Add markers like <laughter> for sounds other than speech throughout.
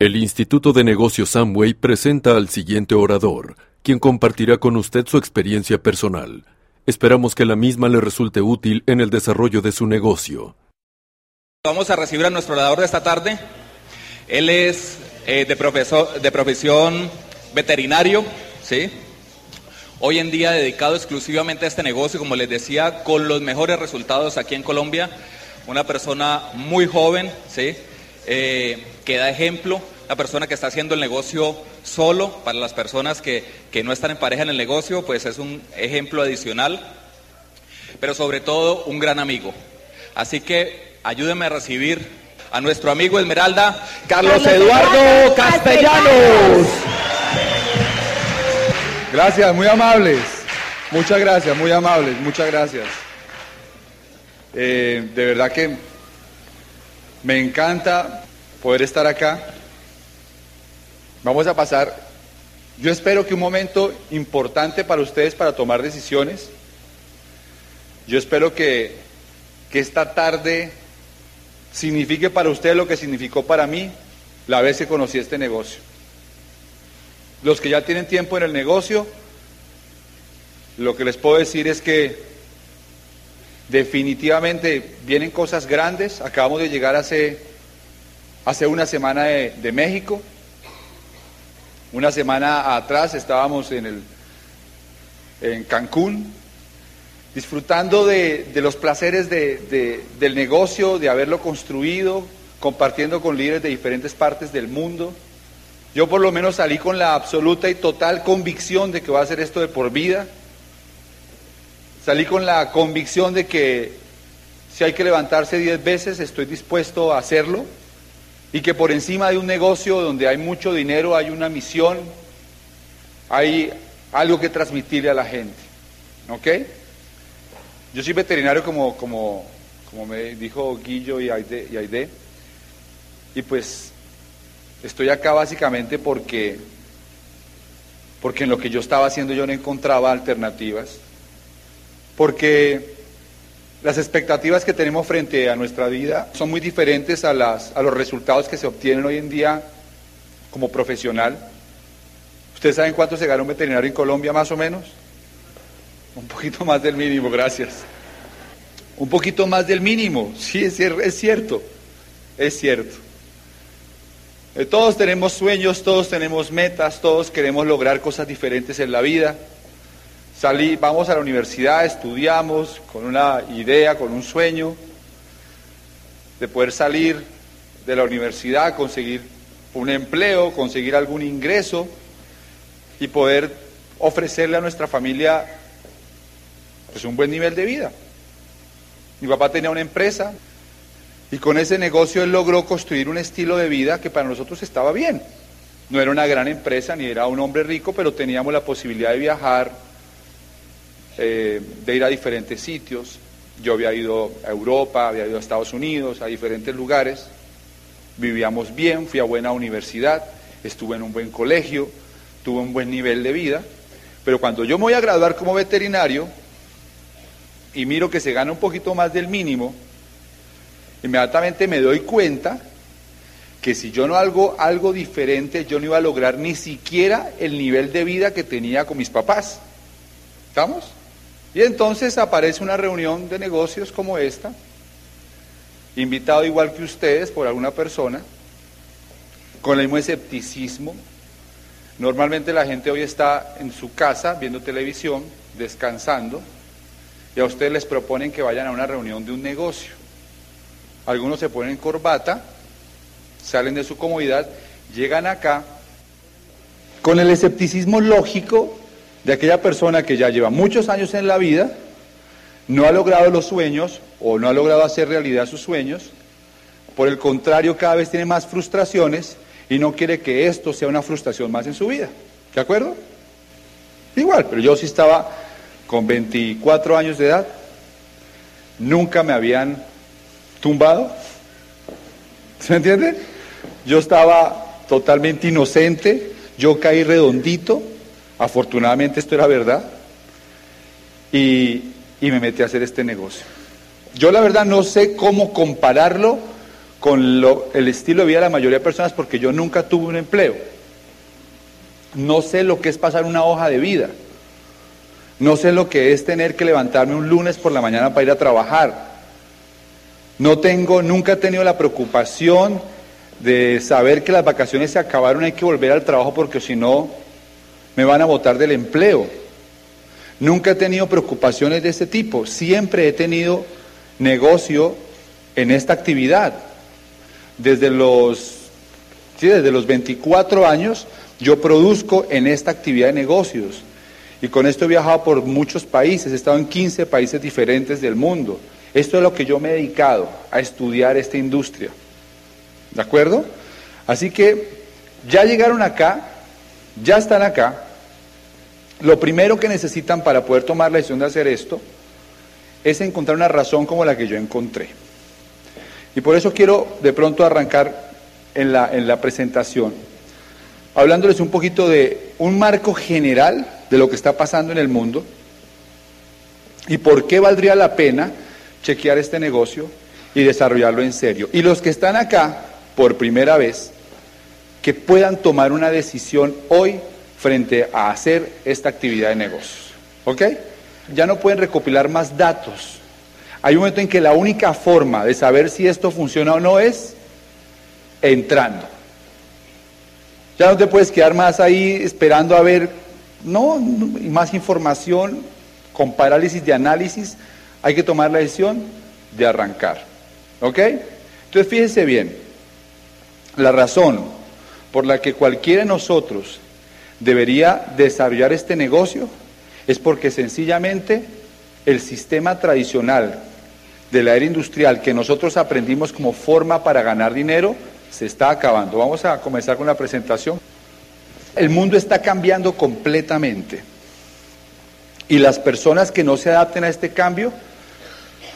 El Instituto de Negocios Samway presenta al siguiente orador, quien compartirá con usted su experiencia personal. Esperamos que la misma le resulte útil en el desarrollo de su negocio. Vamos a recibir a nuestro orador de esta tarde. Él es eh, de, profesor, de profesión veterinario, ¿sí? Hoy en día dedicado exclusivamente a este negocio, como les decía, con los mejores resultados aquí en Colombia. Una persona muy joven, ¿sí? Eh, que da ejemplo, una persona que está haciendo el negocio solo, para las personas que, que no están en pareja en el negocio, pues es un ejemplo adicional, pero sobre todo un gran amigo. Así que ayúdenme a recibir a nuestro amigo Esmeralda, Carlos, Eduardo Castellanos. Gracias, muy amables. Muchas gracias, muy amables, muchas gracias. Eh, de verdad que me encanta poder estar acá. Vamos a pasar, yo espero que un momento importante para ustedes para tomar decisiones. Yo espero que, que esta tarde signifique para ustedes lo que significó para mí la vez que conocí este negocio. Los que ya tienen tiempo en el negocio, lo que les puedo decir es que definitivamente vienen cosas grandes. Acabamos de llegar hace, hace una semana de, de México. Una semana atrás estábamos en, el, en Cancún, disfrutando de, de los placeres de, de, del negocio, de haberlo construido, compartiendo con líderes de diferentes partes del mundo. Yo por lo menos salí con la absoluta y total convicción de que va a hacer esto de por vida. Salí con la convicción de que si hay que levantarse diez veces, estoy dispuesto a hacerlo. Y que por encima de un negocio donde hay mucho dinero hay una misión, hay algo que transmitirle a la gente. ¿Ok? Yo soy veterinario como, como, como me dijo Guillo y Aide, y Aide. Y pues estoy acá básicamente porque, porque en lo que yo estaba haciendo yo no encontraba alternativas. Porque las expectativas que tenemos frente a nuestra vida son muy diferentes a, las, a los resultados que se obtienen hoy en día como profesional. ¿Ustedes saben cuánto se gana un veterinario en Colombia más o menos? Un poquito más del mínimo, gracias. Un poquito más del mínimo, sí, es, es cierto, es cierto. Eh, todos tenemos sueños, todos tenemos metas, todos queremos lograr cosas diferentes en la vida. Salí, vamos a la universidad, estudiamos con una idea, con un sueño de poder salir de la universidad, conseguir un empleo, conseguir algún ingreso y poder ofrecerle a nuestra familia pues un buen nivel de vida. Mi papá tenía una empresa y con ese negocio él logró construir un estilo de vida que para nosotros estaba bien. No era una gran empresa ni era un hombre rico, pero teníamos la posibilidad de viajar, eh, de ir a diferentes sitios. Yo había ido a Europa, había ido a Estados Unidos, a diferentes lugares. Vivíamos bien, fui a buena universidad, estuve en un buen colegio, tuve un buen nivel de vida. Pero cuando yo me voy a graduar como veterinario, y miro que se gana un poquito más del mínimo, inmediatamente me doy cuenta que si yo no hago algo diferente, yo no iba a lograr ni siquiera el nivel de vida que tenía con mis papás. ¿Estamos? Y entonces aparece una reunión de negocios como esta, invitado igual que ustedes por alguna persona, con el mismo escepticismo. Normalmente la gente hoy está en su casa viendo televisión, descansando, y a ustedes les proponen que vayan a una reunión de un negocio. Algunos se ponen corbata, salen de su comodidad, llegan acá con el escepticismo lógico de aquella persona que ya lleva muchos años en la vida, no ha logrado los sueños o no ha logrado hacer realidad sus sueños, por el contrario cada vez tiene más frustraciones y no quiere que esto sea una frustración más en su vida. ¿De acuerdo? Igual, pero yo sí estaba con 24 años de edad, nunca me habían tumbado. ¿Se entiende? Yo estaba totalmente inocente, yo caí redondito, afortunadamente esto era verdad, y, y me metí a hacer este negocio. Yo la verdad no sé cómo compararlo con lo- el estilo de vida de la mayoría de personas porque yo nunca tuve un empleo. No sé lo que es pasar una hoja de vida. No sé lo que es tener que levantarme un lunes por la mañana para ir a trabajar. No tengo, nunca he tenido la preocupación de saber que las vacaciones se acabaron, hay que volver al trabajo porque si no me van a botar del empleo. Nunca he tenido preocupaciones de este tipo. Siempre he tenido negocio en esta actividad. Desde los, sí, desde los 24 años yo produzco en esta actividad de negocios. Y con esto he viajado por muchos países, he estado en 15 países diferentes del mundo. Esto es lo que yo me he dedicado, a estudiar esta industria. ¿De acuerdo? Así que ya llegaron acá, ya están acá. Lo primero que necesitan para poder tomar la decisión de hacer esto es encontrar una razón como la que yo encontré. Y por eso quiero de pronto arrancar en la, en la presentación, hablándoles un poquito de un marco general de lo que está pasando en el mundo y por qué valdría la pena chequear este negocio y desarrollarlo en serio. Y los que están acá por primera vez, que puedan tomar una decisión hoy frente a hacer esta actividad de negocios. ¿Ok? Ya no pueden recopilar más datos. Hay un momento en que la única forma de saber si esto funciona o no es entrando. Ya no te puedes quedar más ahí esperando a ver, no, más información, con parálisis de análisis, hay que tomar la decisión de arrancar. ¿Ok? Entonces fíjense bien, la razón por la que cualquiera de nosotros debería desarrollar este negocio es porque sencillamente el sistema tradicional de la era industrial que nosotros aprendimos como forma para ganar dinero se está acabando. Vamos a comenzar con la presentación. El mundo está cambiando completamente y las personas que no se adapten a este cambio,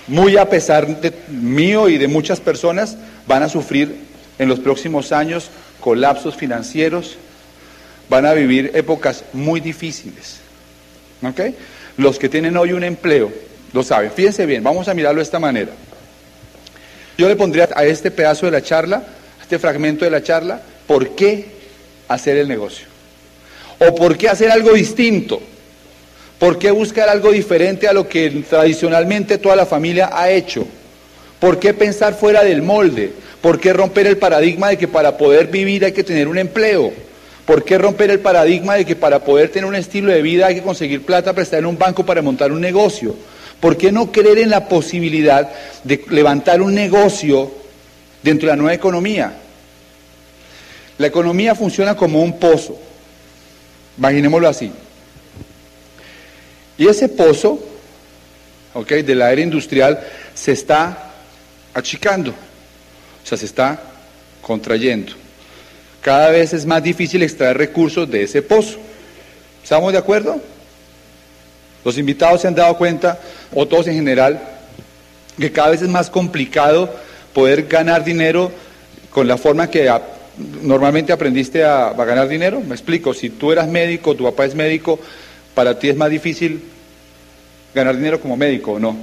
muy a pesar de mío y de muchas personas, van a sufrir en los próximos años colapsos financieros, van a vivir épocas muy difíciles. ¿Ok? Los que tienen hoy un empleo lo saben. Fíjense bien, vamos a mirarlo de esta manera. Yo le pondría a este pedazo de la charla, a este fragmento de la charla, ¿por qué hacer el negocio? ¿O por qué hacer algo distinto? ¿Por qué buscar algo diferente a lo que tradicionalmente toda la familia ha hecho? ¿Por qué pensar fuera del molde? ¿Por qué romper el paradigma de que para poder vivir hay que tener un empleo? ¿Por qué romper el paradigma de que para poder tener un estilo de vida hay que conseguir plata prestada en un banco para montar un negocio? ¿Por qué no creer en la posibilidad de levantar un negocio dentro de la nueva economía? La economía funciona como un pozo, imaginémoslo así. Y ese pozo, ok, de la era industrial se está achicando, o sea, se está contrayendo. Cada vez es más difícil extraer recursos de ese pozo. ¿Estamos de acuerdo? Los invitados se han dado cuenta, o todos en general, que cada vez es más complicado poder ganar dinero con la forma que normalmente aprendiste a, a, ganar dinero. Me explico, si tú eras médico, tu papá es médico, para ti es más difícil ganar dinero como médico o no.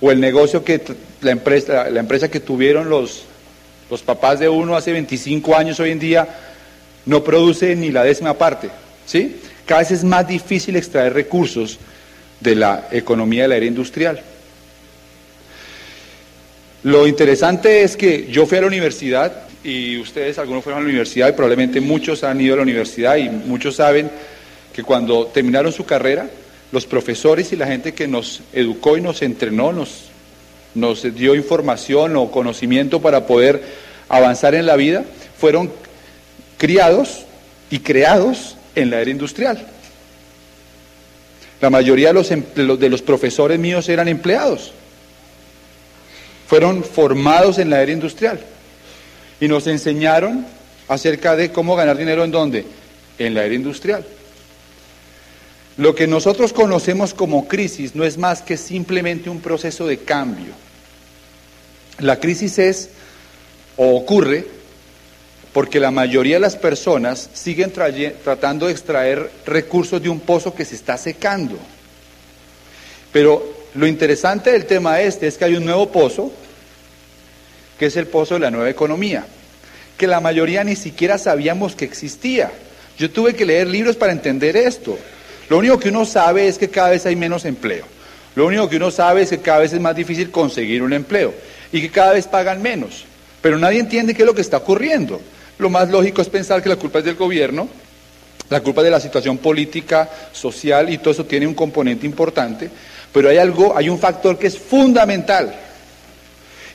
O el negocio que la empresa, la empresa que tuvieron los, los papás de uno hace 25 años hoy en día no produce ni la décima parte. ¿sí? Cada vez es más difícil extraer recursos de la economía de la era industrial. Lo interesante es que yo fui a la universidad y ustedes, algunos fueron a la universidad y probablemente muchos han ido a la universidad y muchos saben que cuando terminaron su carrera, los profesores y la gente que nos educó y nos entrenó, nos, nos dio información o conocimiento para poder avanzar en la vida, fueron criados y creados en la era industrial. La mayoría de los, de los profesores míos eran empleados. Fueron formados en la era industrial y nos enseñaron acerca de cómo ganar dinero en dónde? En la era industrial. Lo que nosotros conocemos como crisis no es más que simplemente un proceso de cambio. La crisis es o ocurre porque la mayoría de las personas siguen tratando de extraer recursos de un pozo que se está secando. Pero lo interesante del tema este es que hay un nuevo pozo que es el pozo de la nueva economía, que la mayoría ni siquiera sabíamos que existía. Yo tuve que leer libros para entender esto. Lo único que uno sabe es que cada vez hay menos empleo. Lo único que uno sabe es que cada vez es más difícil conseguir un empleo y que cada vez pagan menos. Pero nadie entiende qué es lo que está ocurriendo. Lo más lógico es pensar que la culpa es del gobierno, la culpa es de la situación política, social y todo eso tiene un componente importante, pero hay algo, hay un factor que es fundamental.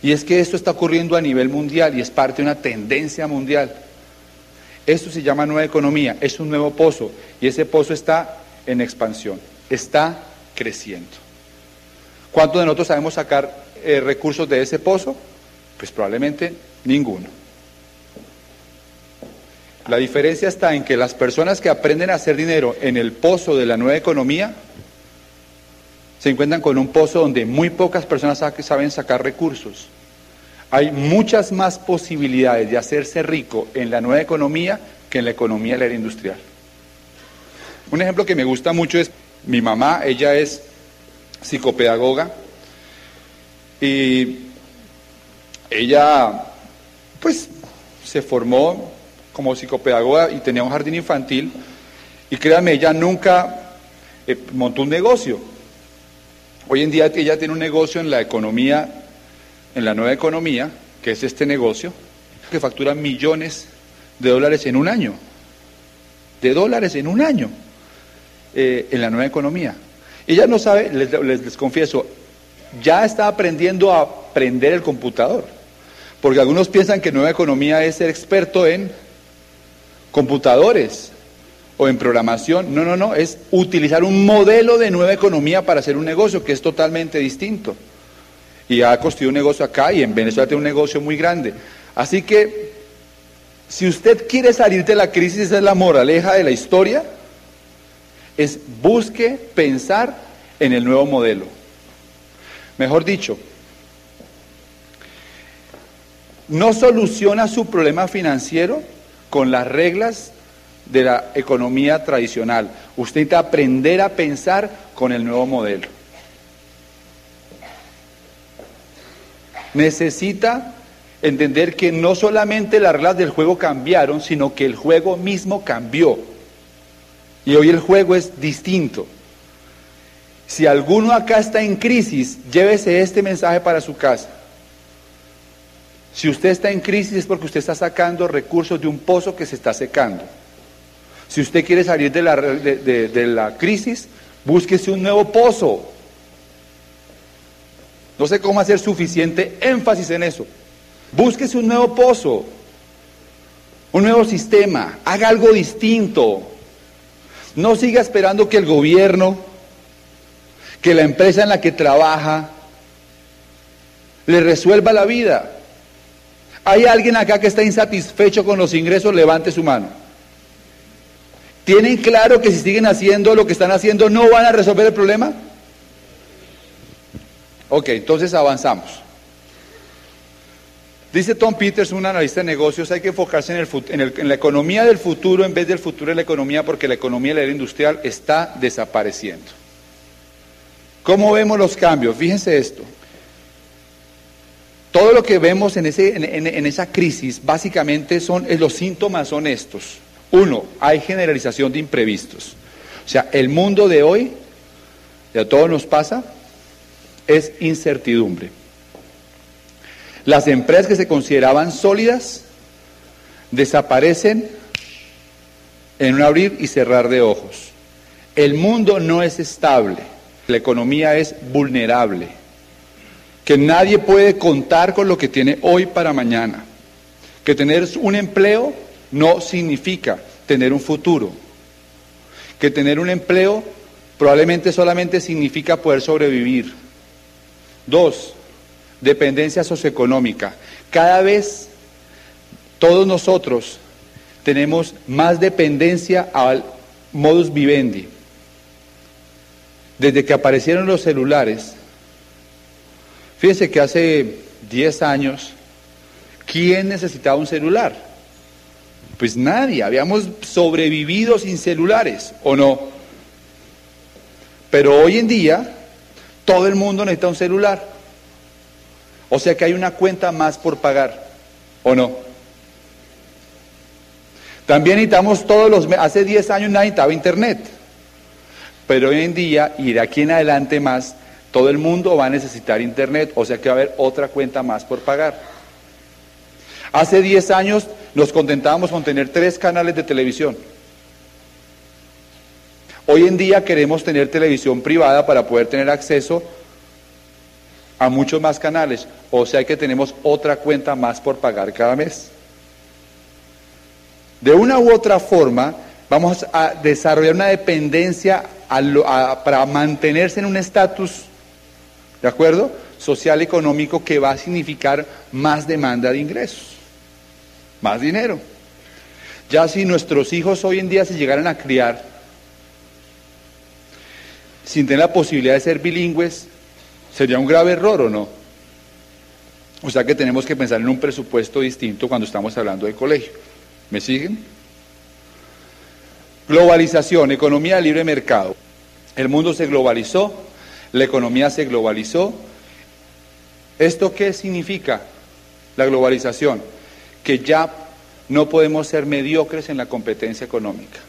Y es que esto está ocurriendo a nivel mundial y es parte de una tendencia mundial. Esto se llama nueva economía, es un nuevo pozo y ese pozo está en expansión, está creciendo. ¿Cuántos de nosotros sabemos sacar eh, recursos de ese pozo? Pues probablemente ninguno. La diferencia está en que las personas que aprenden a hacer dinero en el pozo de la nueva economía se encuentran con un pozo donde muy pocas personas saben sacar recursos. Hay muchas más posibilidades de hacerse rico en la nueva economía que en la economía de la industrial. Un ejemplo que me gusta mucho es mi mamá, ella es psicopedagoga y ella pues se formó como psicopedagoga y tenía un jardín infantil y créanme, ella nunca eh, montó un negocio. Hoy en día ella tiene un negocio en la economía, en la nueva economía, que es este negocio, que factura millones de dólares en un año. De dólares en un año. Eh, en la nueva economía. Ella no sabe, les, les, confieso, ya está aprendiendo a aprender el computador. Porque algunos piensan que nueva economía es ser experto en computadores o en programación. No, no, no, es utilizar un modelo de nueva economía para hacer un negocio que es totalmente distinto. Y ha construido un negocio acá y en Venezuela tiene un negocio muy grande. Así que, si usted quiere salir de la crisis, esa es la moraleja de la historia, es busque pensar en el nuevo modelo. Mejor dicho, no soluciona su problema financiero con las reglas de la economía tradicional. Usted necesita aprender a pensar con el nuevo modelo. Necesita entender que no solamente las reglas del juego cambiaron, sino que el juego mismo cambió. Y hoy el juego es distinto. Si alguno acá está en crisis, llévese este mensaje para su casa. Si usted está en crisis es porque usted está sacando recursos de un pozo que se está secando. Si usted quiere salir de la, crisis, búsquese un nuevo pozo. No sé cómo hacer suficiente énfasis en eso. Búsquese un nuevo pozo, un nuevo sistema, haga algo distinto. No siga esperando que el gobierno, que la empresa en la que trabaja, le resuelva la vida. ¿Hay alguien acá que está insatisfecho con los ingresos? Levante su mano. ¿Tienen claro que si siguen haciendo lo que están haciendo no van a resolver el problema? Ok, entonces avanzamos. Dice Tom Peters, un analista de negocios, hay que enfocarse en, la economía del futuro en vez del futuro de la economía porque la economía de la era industrial está desapareciendo. ¿Cómo vemos los cambios? Fíjense esto. Todo lo que vemos en, esa crisis básicamente son, los síntomas son estos. Uno, hay generalización de imprevistos. O sea, el mundo de hoy, de a todos nos pasa, es incertidumbre. Las empresas que se consideraban sólidas desaparecen en un abrir y cerrar de ojos. El mundo no es estable, la economía es vulnerable, que nadie puede contar con lo que tiene hoy para mañana, que tener un empleo no significa tener un futuro, que tener un empleo probablemente solamente significa poder sobrevivir. Dos, dependencia socioeconómica. Cada vez todos nosotros tenemos más dependencia al modus vivendi. Desde que aparecieron los celulares, fíjense que hace 10 años, ¿quién necesitaba un celular? Pues nadie, habíamos sobrevivido sin celulares, ¿o no? Pero hoy en día, todo el mundo necesita un celular. O sea que hay una cuenta más por pagar, ¿o no? También necesitamos todos los... Hace 10 años nadie necesitaba internet. Pero hoy en día, y de aquí en adelante más, todo el mundo va a necesitar internet, o sea que va a haber otra cuenta más por pagar. Hace 10 años nos contentábamos con tener tres canales de televisión. Hoy en día queremos tener televisión privada para poder tener acceso a muchos más canales, o sea que tenemos otra cuenta más por pagar cada mes. De una u otra forma, vamos a desarrollar una dependencia para mantenerse en un estatus, ¿de acuerdo? Social económico que va a significar más demanda de ingresos, más dinero. Ya si nuestros hijos hoy en día se llegaran a criar sin tener la posibilidad de ser bilingües, sería un grave error o no. O sea que tenemos que pensar en un presupuesto distinto cuando estamos hablando de colegio. ¿Me siguen? Globalización, economía de libre mercado. El mundo se globalizó, la economía se globalizó. ¿Esto qué significa la globalización? Que ya no podemos ser mediocres en la competencia económica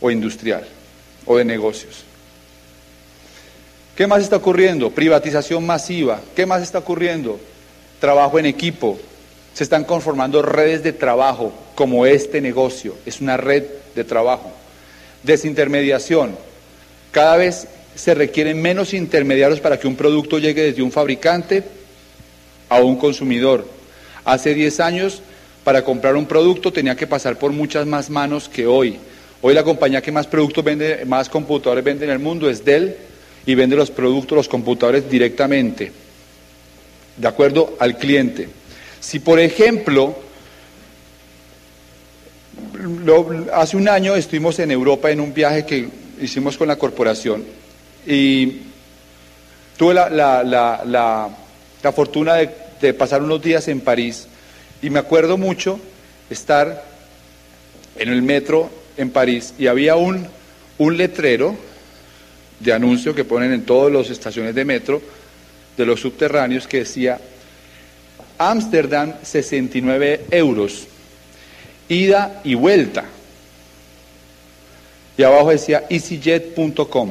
o industrial o de negocios. ¿Qué más está ocurriendo? Privatización masiva. ¿Qué más está ocurriendo? Trabajo en equipo. Se están conformando redes de trabajo como este negocio. Es una red de trabajo. Desintermediación. Cada vez se requieren menos intermediarios para que un producto llegue desde un fabricante a un consumidor. Hace 10 años, para comprar un producto tenía que pasar por muchas más manos que hoy. Hoy la compañía que más productos vende, más computadores vende en el mundo es Dell y vende los productos, los computadores directamente, de acuerdo al cliente. Si, por ejemplo, hace un año estuvimos en Europa en un viaje que hicimos con la corporación y tuve la, la, fortuna de, de, pasar unos días en París y me acuerdo mucho estar en el metro en París y había un, un letrero de anuncio que ponen en todas las estaciones de metro de los subterráneos que decía Ámsterdam 69 euros ida y vuelta. Y abajo decía easyjet.com.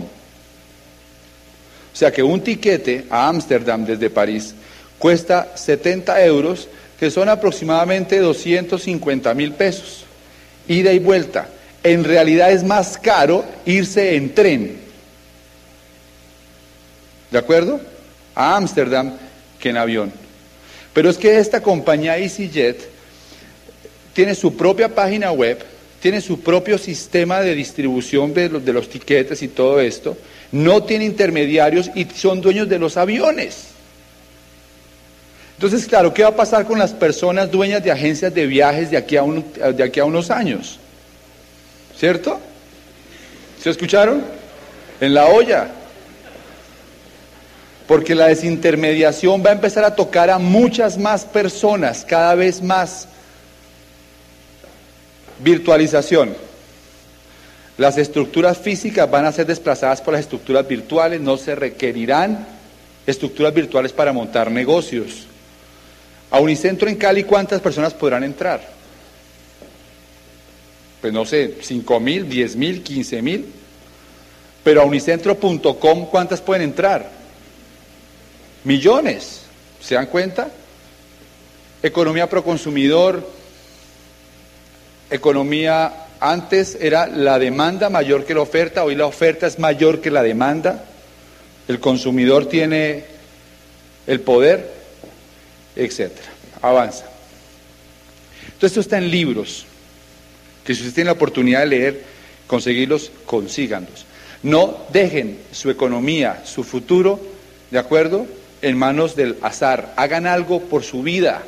O sea que un tiquete a Ámsterdam desde París cuesta 70 euros, que son aproximadamente 250 mil pesos. Ida y vuelta. En realidad es más caro irse en tren. ¿De acuerdo? A Ámsterdam que en avión. Pero es que esta compañía EasyJet tiene su propia página web, tiene su propio sistema de distribución de los, de tiquetes y todo esto, no tiene intermediarios y son dueños de los aviones. Entonces, claro, ¿qué va a pasar con las personas dueñas de agencias de viajes de aquí a, de aquí a unos años? ¿Cierto? ¿Se escucharon? En la olla. Porque la desintermediación va a empezar a tocar a muchas más personas, cada vez más. Virtualización. Las estructuras físicas van a ser desplazadas por las estructuras virtuales, no se requerirán estructuras virtuales para montar negocios. A Unicentro en Cali, ¿cuántas personas podrán entrar? Pues no sé, 5 mil, 10 mil, 15 mil. Pero a unicentro.com, ¿cuántas pueden entrar? Millones. ¿Se dan cuenta? Economía pro consumidor, economía antes era la demanda mayor que la oferta, hoy la oferta es mayor que la demanda, el consumidor tiene el poder, etcétera. Avanza. Entonces esto está en libros, que si ustedes tienen la oportunidad de leer, conseguirlos, consíganlos. No dejen su economía, su futuro, ¿de acuerdo?, en manos del azar. Hagan algo por su vida.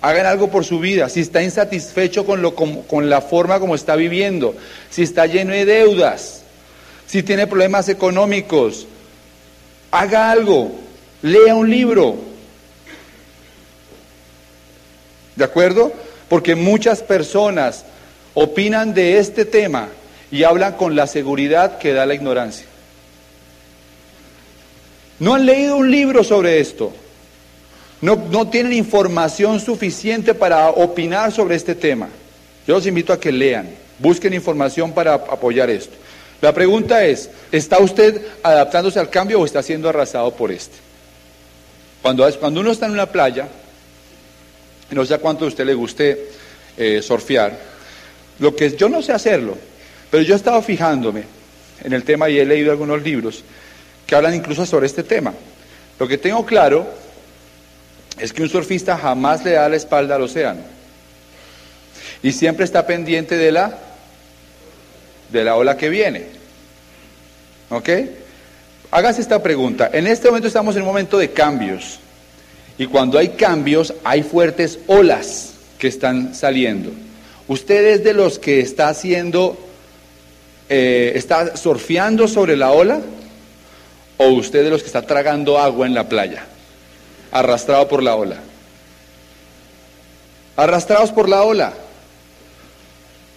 Hagan algo por su vida. Si está insatisfecho con, lo, con, la forma como está viviendo, si está lleno de deudas, si tiene problemas económicos, haga algo. Lea un libro. ¿De acuerdo? Porque muchas personas opinan de este tema y hablan con la seguridad que da la ignorancia. No han leído un libro sobre esto. No, no tienen información suficiente para opinar sobre este tema. Yo los invito a que lean, busquen información para apoyar esto. La pregunta es, ¿está usted adaptándose al cambio o está siendo arrasado por este? Cuando, cuando uno está en una playa, no sé a cuánto a usted le guste eh, surfear, lo que yo no sé hacerlo, pero yo he estado fijándome en el tema y he leído algunos libros que hablan incluso sobre este tema. Lo que tengo claro es que un surfista jamás le da la espalda al océano y siempre está pendiente de la de la ola que viene. ¿Ok? Hágase esta pregunta. En este momento estamos en un momento de cambios. Y cuando hay cambios, hay fuertes olas que están saliendo. ¿Usted es de los que está haciendo, eh, está surfeando sobre la ola? ¿O usted de los que está tragando agua en la playa, arrastrado por la ola? Arrastrados por la ola.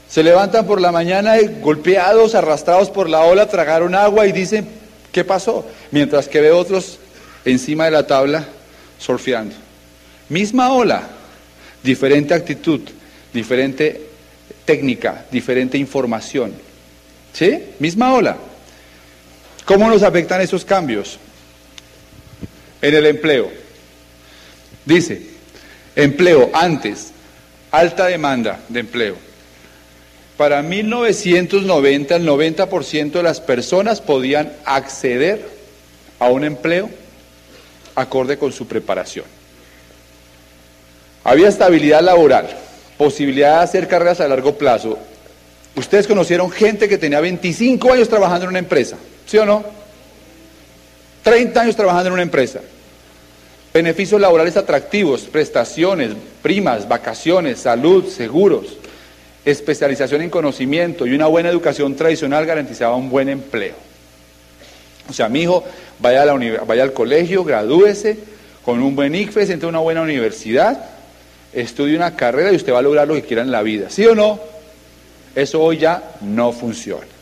Se levantan por la mañana golpeados, arrastrados por la ola, tragaron agua y dicen, ¿qué pasó? Mientras que ve otros encima de la tabla surfeando. Misma ola, diferente actitud, diferente técnica, diferente información. ¿Sí? Misma ola. ¿Cómo nos afectan esos cambios? En el empleo. Dice, empleo antes, alta demanda de empleo. Para 1990 el 90% de las personas podían acceder a un empleo acorde con su preparación. Había estabilidad laboral, posibilidad de hacer carreras a largo plazo. Ustedes conocieron gente que tenía 25 años trabajando en una empresa, ¿sí o no? 30 años trabajando en una empresa. Beneficios laborales atractivos, prestaciones, primas, vacaciones, salud, seguros especialización en conocimiento y una buena educación tradicional garantizaba un buen empleo. O sea, mi hijo vaya, a la vaya al colegio, gradúese con un buen ICFES, entre una buena universidad, estudie una carrera y usted va a lograr lo que quiera en la vida. ¿Sí o no? Eso hoy ya no funciona.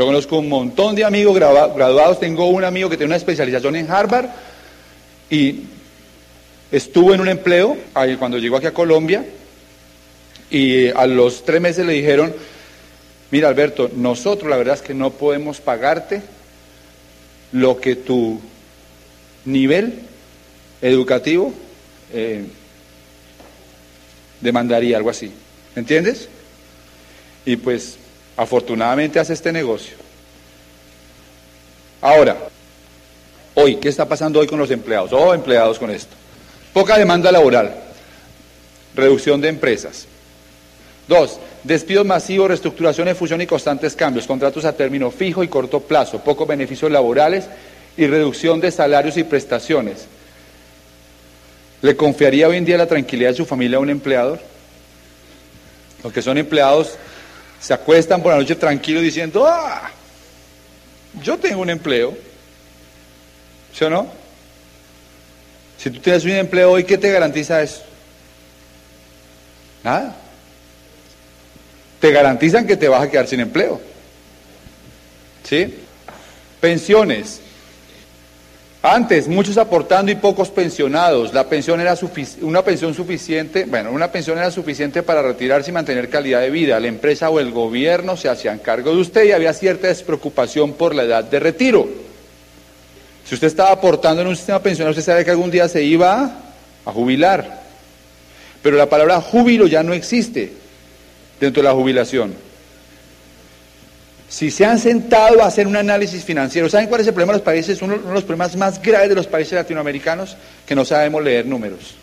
Yo conozco un montón de amigos graduados, tengo un amigo que tiene una especialización en Harvard y estuvo en un empleo cuando llegó aquí a Colombia y a los tres meses le dijeron, mira Alberto, nosotros la verdad es que no podemos pagarte lo que tu nivel educativo eh, demandaría, algo así. ¿Entiendes? Y pues afortunadamente hace este negocio. Ahora, hoy, ¿qué está pasando hoy con los empleados? Oh, empleados con esto. Poca demanda laboral, reducción de empresas. Dos, despidos masivos, reestructuraciones, fusión y constantes cambios, contratos a término fijo y corto plazo, pocos beneficios laborales y reducción de salarios y prestaciones. ¿Le confiaría hoy en día la tranquilidad de su familia a un empleador? Los que son empleados se acuestan por la noche tranquilos diciendo, ah, yo tengo un empleo. ¿Sí o no? Si tú tienes un empleo hoy, ¿qué te garantiza eso? Nada te garantizan que te vas a quedar sin empleo. ¿Sí? Pensiones. Antes, muchos aportando y pocos pensionados. La pensión era una pensión suficiente, bueno, una pensión era suficiente para retirarse y mantener calidad de vida. La empresa o el gobierno se hacían cargo de usted y había cierta despreocupación por la edad de retiro. Si usted estaba aportando en un sistema pensional, usted sabe que algún día se iba a jubilar. Pero la palabra júbilo ya no existe dentro de la jubilación. Si se han sentado a hacer un análisis financiero, ¿saben cuál es el problema de los países? Uno de los problemas más graves de los países latinoamericanos, que no sabemos leer números.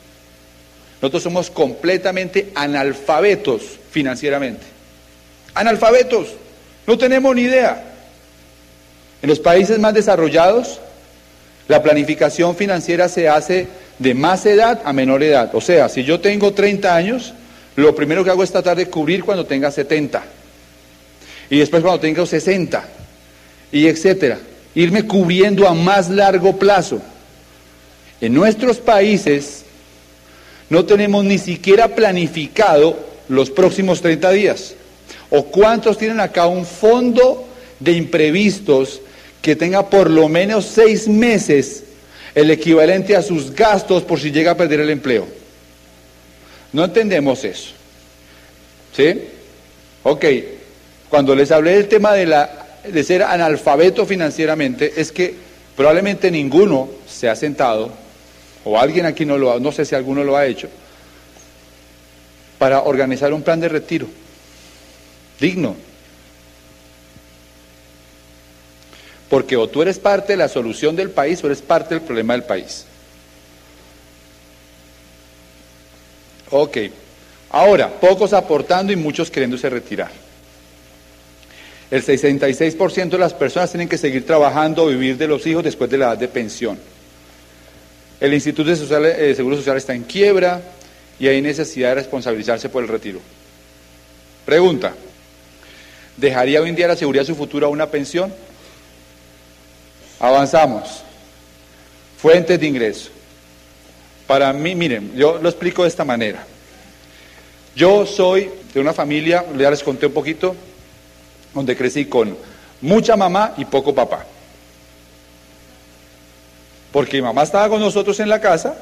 Nosotros somos completamente analfabetos financieramente. Analfabetos. No tenemos ni idea. En los países más desarrollados, la planificación financiera se hace de más edad a menor edad. O sea, si yo tengo 30 años, lo primero que hago es tratar de cubrir cuando tenga 70. Y después cuando tenga 60. Y etcétera. Irme cubriendo a más largo plazo. En nuestros países no tenemos ni siquiera planificado los próximos 30 días. ¿O cuántos tienen acá un fondo de imprevistos que tenga por lo menos seis meses el equivalente a sus gastos por si llega a perder el empleo. No entendemos eso. ¿Sí? Ok, cuando les hablé del tema de, la, de ser analfabeto financieramente, es que probablemente ninguno se ha sentado, o alguien aquí no lo ha, no sé si alguno lo ha hecho, para organizar un plan de retiro digno. Porque o tú eres parte de la solución del país o eres parte del problema del país. Ok, ahora, pocos aportando y muchos queriéndose retirar. El 66% de las personas tienen que seguir trabajando o vivir de los hijos después de la edad de pensión. El Instituto de Seguro Social está en quiebra y hay necesidad de responsabilizarse por el retiro. Pregunta, ¿dejaría hoy en día la seguridad de su futuro a una pensión? Avanzamos. Fuentes de ingreso. Para mí, miren, yo lo explico de esta manera. Yo soy de una familia, ya les conté un poquito, donde crecí con mucha mamá y poco papá. Porque mi mamá estaba con nosotros en la casa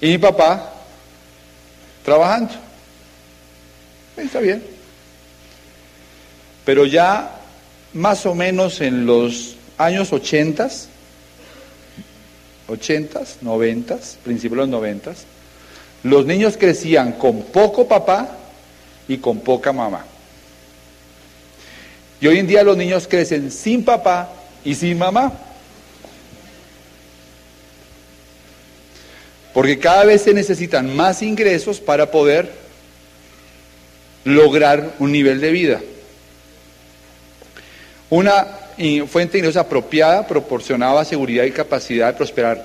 y mi papá trabajando. Está bien. Pero ya más o menos en los años 80, 80, 90, principios de los 90, los niños crecían con poco papá y con poca mamá. Y hoy en día los niños crecen sin papá y sin mamá. Porque cada vez se necesitan más ingresos para poder lograr un nivel de vida. Una fuente de ingresos apropiada proporcionaba seguridad y capacidad de prosperar.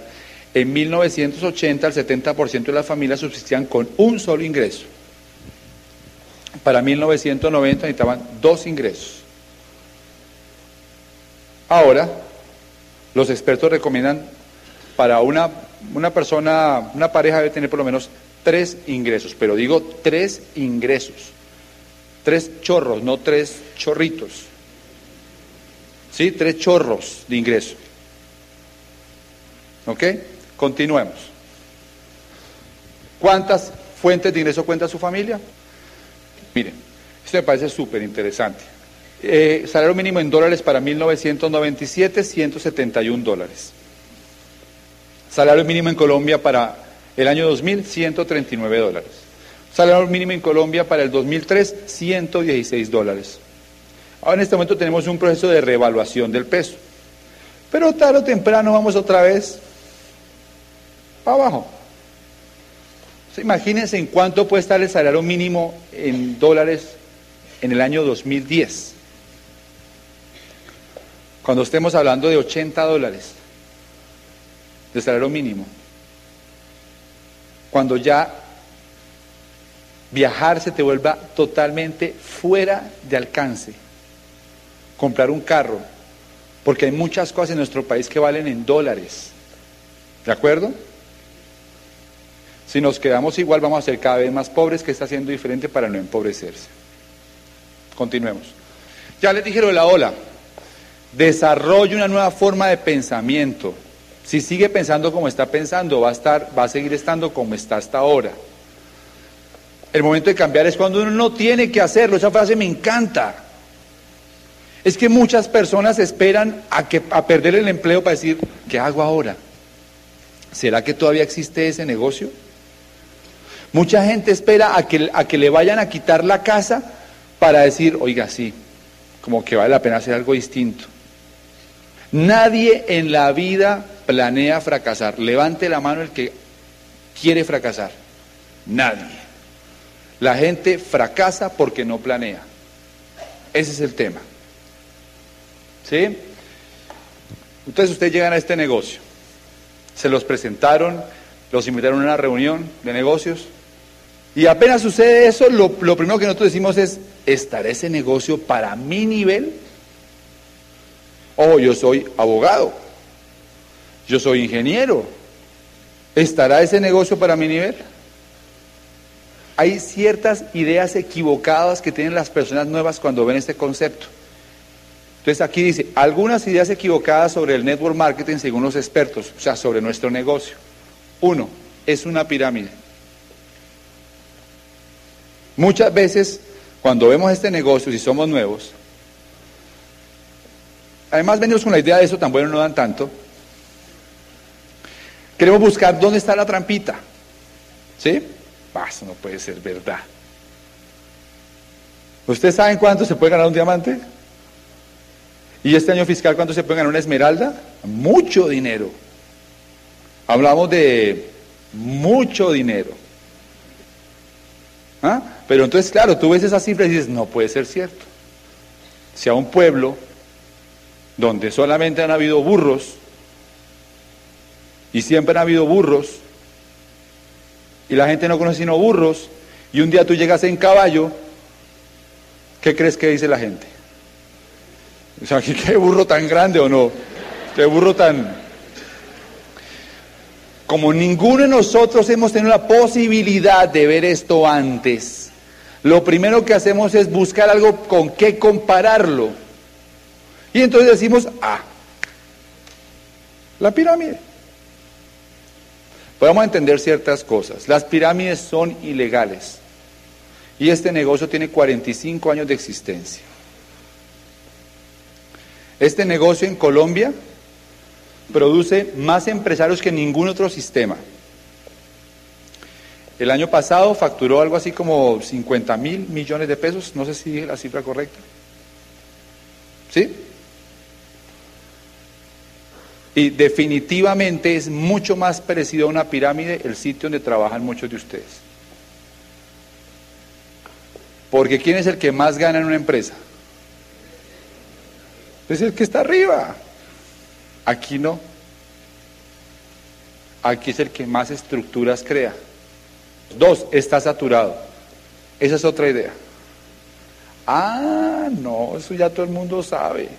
En 1980 el 70% de las familias subsistían con un solo ingreso. Para 1990 necesitaban dos ingresos. Ahora, los expertos recomiendan para una, una persona, una pareja debe tener por lo menos tres ingresos, pero digo tres ingresos, tres chorros, no tres chorritos. ¿Sí? Tres chorros de ingreso. ¿Ok? Continuemos. ¿Cuántas fuentes de ingreso cuenta su familia? Miren, esto me parece súper interesante. Eh, salario mínimo en dólares para 1997, 171 dólares. Salario mínimo en Colombia para el año 2000, 139 dólares. Salario mínimo en Colombia para el 2003, 116 dólares. Ahora en este momento tenemos un proceso de reevaluación del peso. Pero tarde o temprano vamos otra vez para abajo. imagínense en cuánto puede estar el salario mínimo en dólares en el año 2010 cuando estemos hablando de 80 dólares de salario mínimo, cuando ya viajar se te vuelva totalmente fuera de alcance, comprar un carro, porque hay muchas cosas en nuestro país que valen en dólares, ¿de acuerdo? Si nos quedamos igual vamos a ser cada vez más pobres, que está haciendo diferente para no empobrecerse. Continuemos. Ya les dijeron la ola desarrolle una nueva forma de pensamiento. Si sigue pensando como está pensando, va a, estar, va a seguir estando como está hasta ahora. El momento de cambiar es cuando uno no tiene que hacerlo. Esa frase me encanta. Es que muchas personas esperan a, que, a perder el empleo para decir, ¿qué hago ahora? ¿Será que todavía existe ese negocio? Mucha gente espera a que, a que le vayan a quitar la casa para decir, oiga, sí, como que vale la pena hacer algo distinto. Nadie en la vida planea fracasar. Levante la mano el que quiere fracasar. Nadie. La gente fracasa porque no planea. Ese es el tema. ¿Sí? Entonces ustedes llegan a este negocio. Se los presentaron, los invitaron a una reunión de negocios. Y apenas sucede eso, lo, lo primero que nosotros decimos es, ¿estará ese negocio para mi nivel? Oh, yo soy abogado. Yo soy ingeniero. ¿Estará ese negocio para mi nivel? Hay ciertas ideas equivocadas que tienen las personas nuevas cuando ven este concepto. Entonces aquí dice, algunas ideas equivocadas sobre el network marketing según los expertos, o sea, sobre nuestro negocio. Uno, es una pirámide. Muchas veces, cuando vemos este negocio, si somos nuevos, además venimos con la idea de eso, tan bueno no dan tanto, queremos buscar dónde está la trampita. ¿Sí? Eso no puede ser verdad. ¿Ustedes saben cuánto se puede ganar un diamante? ¿Y este año fiscal cuánto se puede ganar una esmeralda? Mucho dinero. Hablamos de mucho dinero. ¿Ah? Pero entonces, claro, tú ves esas cifras y dices, no puede ser cierto. Si a un pueblo donde solamente han habido burros, y siempre han habido burros, y la gente no conoce sino burros, y un día tú llegas en caballo, ¿qué crees que dice la gente? O sea, <laughs> ¿qué burro tan grande o no? ¿Qué burro tan... Como ninguno de nosotros hemos tenido la posibilidad de ver esto antes, lo primero que hacemos es buscar algo con qué compararlo. Y entonces decimos, ah, la pirámide. Podemos entender ciertas cosas. Las pirámides son ilegales. Y este negocio tiene 45 años de existencia. Este negocio en Colombia produce más empresarios que ningún otro sistema. El año pasado facturó algo así como 50 mil millones de pesos, no sé si es la cifra correcta. ¿Sí? Y definitivamente es mucho más parecido a una pirámide el sitio donde trabajan muchos de ustedes. Porque ¿quién es el que más gana en una empresa? Es el que está arriba. Aquí no. Aquí es el que más estructuras crea. Dos, está saturado. Esa es otra idea. Ah, no, eso ya todo el mundo sabe.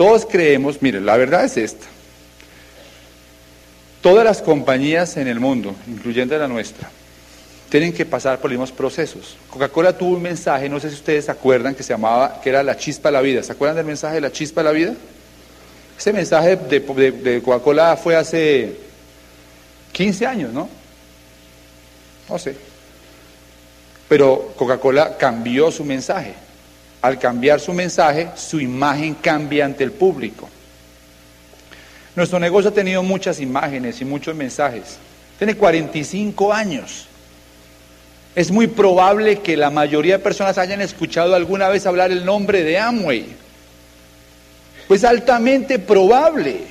Todos creemos, miren, la verdad es esta. Todas las compañías en el mundo, incluyendo la nuestra, tienen que pasar por los mismos procesos. Coca-Cola tuvo un mensaje, no sé si ustedes se acuerdan, que se llamaba, que era la chispa de la vida. ¿Se acuerdan del mensaje de la chispa de la vida? Ese mensaje de, de Coca-Cola fue hace 15 años, ¿no? No sé. Pero Coca-Cola cambió su mensaje. Al cambiar su mensaje, su imagen cambia ante el público. Nuestro negocio ha tenido muchas imágenes y muchos mensajes. Tiene 45 años. Es muy probable que la mayoría de personas hayan escuchado alguna vez hablar el nombre de Amway. Pues altamente probable.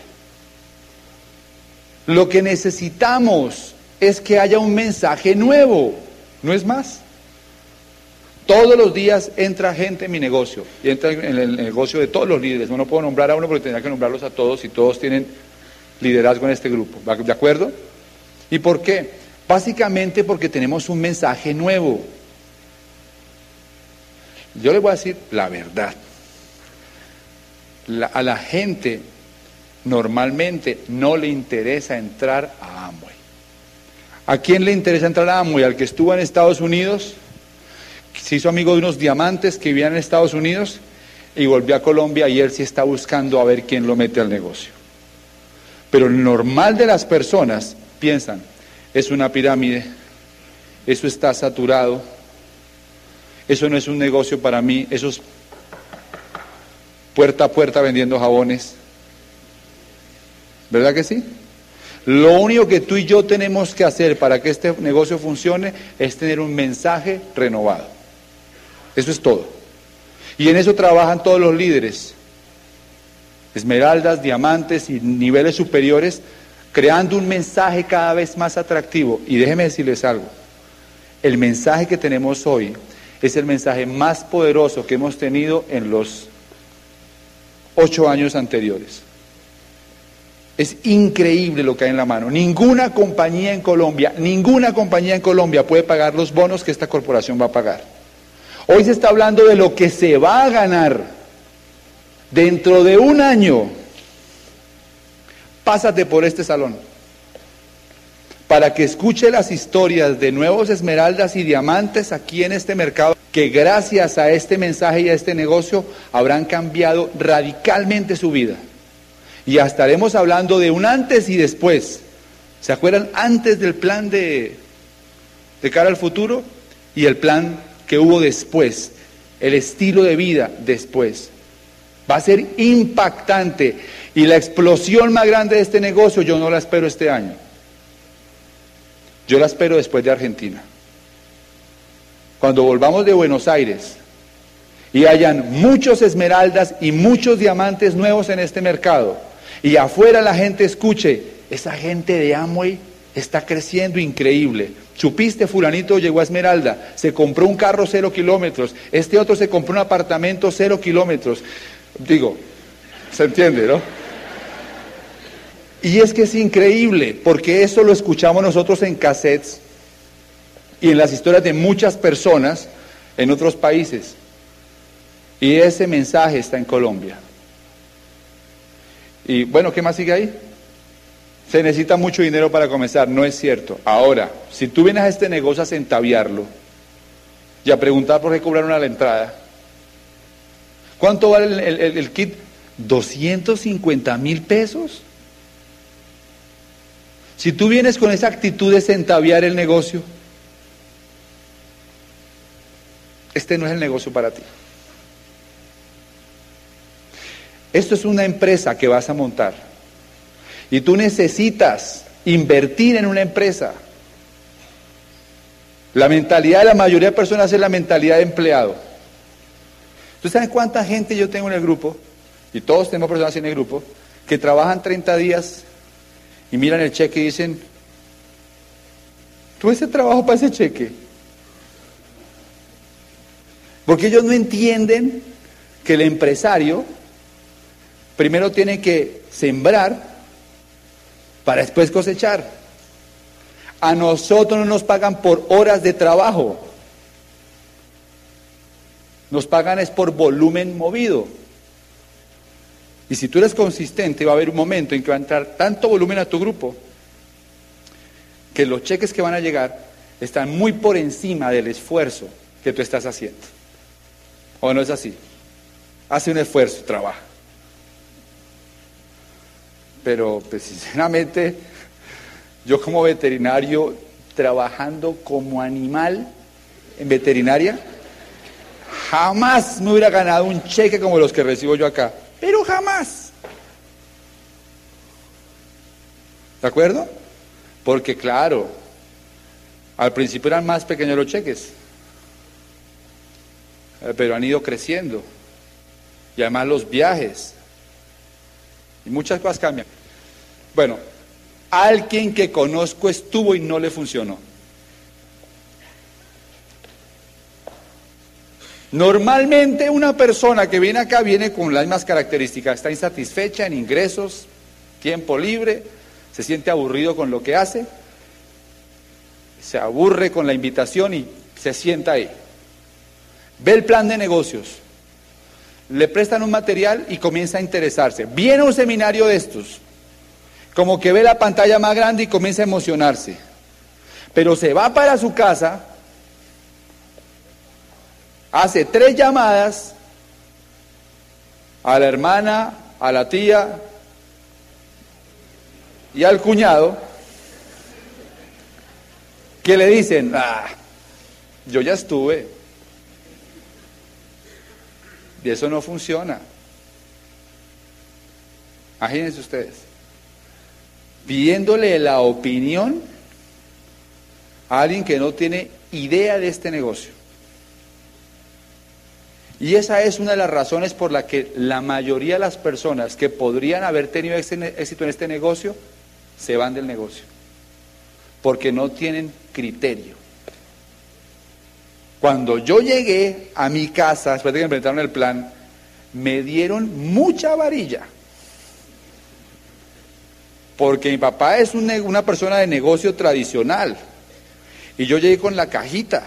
Lo que necesitamos es que haya un mensaje nuevo, no es más. Todos los días entra gente en mi negocio y entra en el negocio de todos los líderes. No, puedo nombrar a uno porque tendría que nombrarlos a todos y todos tienen liderazgo en este grupo. ¿De acuerdo? ¿Y por qué? Básicamente porque tenemos un mensaje nuevo. Yo les voy a decir la verdad. a la gente normalmente no le interesa entrar a Amway. ¿A quién le interesa entrar a Amway? ¿Al que estuvo en Estados Unidos? Se hizo amigo de unos diamantes que vivían en Estados Unidos y volvió a Colombia y él sí está buscando a ver quién lo mete al negocio. Pero el normal de las personas piensan, es una pirámide, eso está saturado, eso no es un negocio para mí, eso es puerta a puerta vendiendo jabones. ¿Verdad que sí? Lo único que tú y yo tenemos que hacer para que este negocio funcione es tener un mensaje renovado. Eso es todo. Y en eso trabajan todos los líderes. Esmeraldas, diamantes y niveles superiores, creando un mensaje cada vez más atractivo. Y déjenme decirles algo. El mensaje que tenemos hoy es el mensaje más poderoso que hemos tenido en los ocho años anteriores. Es increíble lo que hay en la mano. Ninguna compañía en Colombia, ninguna compañía en Colombia puede pagar los bonos que esta corporación va a pagar. Hoy se está hablando de lo que se va a ganar dentro de un año. Pásate por este salón. para que escuche las historias de nuevos esmeraldas y diamantes aquí en este mercado, que gracias a este mensaje y a este negocio habrán cambiado radicalmente su vida. Y estaremos hablando de un antes y después. ¿Se acuerdan antes del plan de, de cara al futuro y el plan que hubo después? El estilo de vida después. Va a ser impactante. Y la explosión más grande de este negocio yo no la espero este año. Yo la espero después de Argentina. Cuando volvamos de Buenos Aires y hayan muchos esmeraldas y muchos diamantes nuevos en este mercado y afuera la gente escuche, esa gente de Amway está creciendo increíble. Chupiste, fulanito llegó a Esmeralda, se compró un carro cero kilómetros, este otro se compró un apartamento cero kilómetros. Digo, ¿se entiende, no? Y es que es increíble, porque eso lo escuchamos nosotros en cassettes y en las historias de muchas personas en otros países. Y ese mensaje está en Colombia. Y bueno, ¿qué más sigue ahí? Se necesita mucho dinero para comenzar, no es cierto. Ahora, si tú vienes a este negocio a centaviarlo y a preguntar por qué cobraron a la entrada, ¿cuánto vale el, el, kit? 250 mil pesos. Si tú vienes con esa actitud de centaviar el negocio, este no es el negocio para ti. Esto es una empresa que vas a montar. Y tú necesitas invertir en una empresa. La mentalidad de la mayoría de personas es la mentalidad de empleado. ¿Tú sabes cuánta gente yo tengo en el grupo? Y todos tenemos personas en el grupo que trabajan 30 días y miran el cheque y dicen, ¿tú ese trabajo para ese cheque? Porque ellos no entienden que el empresario primero tiene que sembrar para después cosechar. A nosotros no nos pagan por horas de trabajo. Nos pagan es por volumen movido. Y si tú eres consistente, va a haber un momento en que va a entrar tanto volumen a tu grupo que los cheques que van a llegar están muy por encima del esfuerzo que tú estás haciendo. ¿O no es así? Hace un esfuerzo, trabaja. Pero, pues, sinceramente, yo como veterinario, trabajando como animal en veterinaria, jamás me hubiera ganado un cheque como los que recibo yo acá pero jamás. ¿De acuerdo? Porque claro, al principio eran más pequeños los cheques, eh, pero han ido creciendo. Y además los viajes. Muchas cosas cambian. Bueno, alguien que conozco estuvo y no le funcionó. Normalmente una persona que viene acá viene con las mismas características, está insatisfecha en ingresos, tiempo libre, se siente aburrido con lo que hace, se aburre con la invitación y se sienta ahí. Ve el plan de negocios, le prestan un material y comienza a interesarse. Viene un seminario de estos, como que ve la pantalla más grande y comienza a emocionarse. Pero se va para su casa hace tres llamadas a la hermana, a la tía y al cuñado que le dicen, ah, yo ya estuve. Y eso no funciona. Imagínense ustedes. Pidiéndole la opinión a alguien que no tiene idea de este negocio. Y esa es una de las razones por la que la mayoría de las personas que podrían haber tenido éxito en este negocio se van del negocio. Porque no tienen criterio. Cuando yo llegué a mi casa, después de que me presentaron el plan, me dieron mucha varilla. Porque mi papá es una persona de negocio tradicional. Y yo llegué con la cajita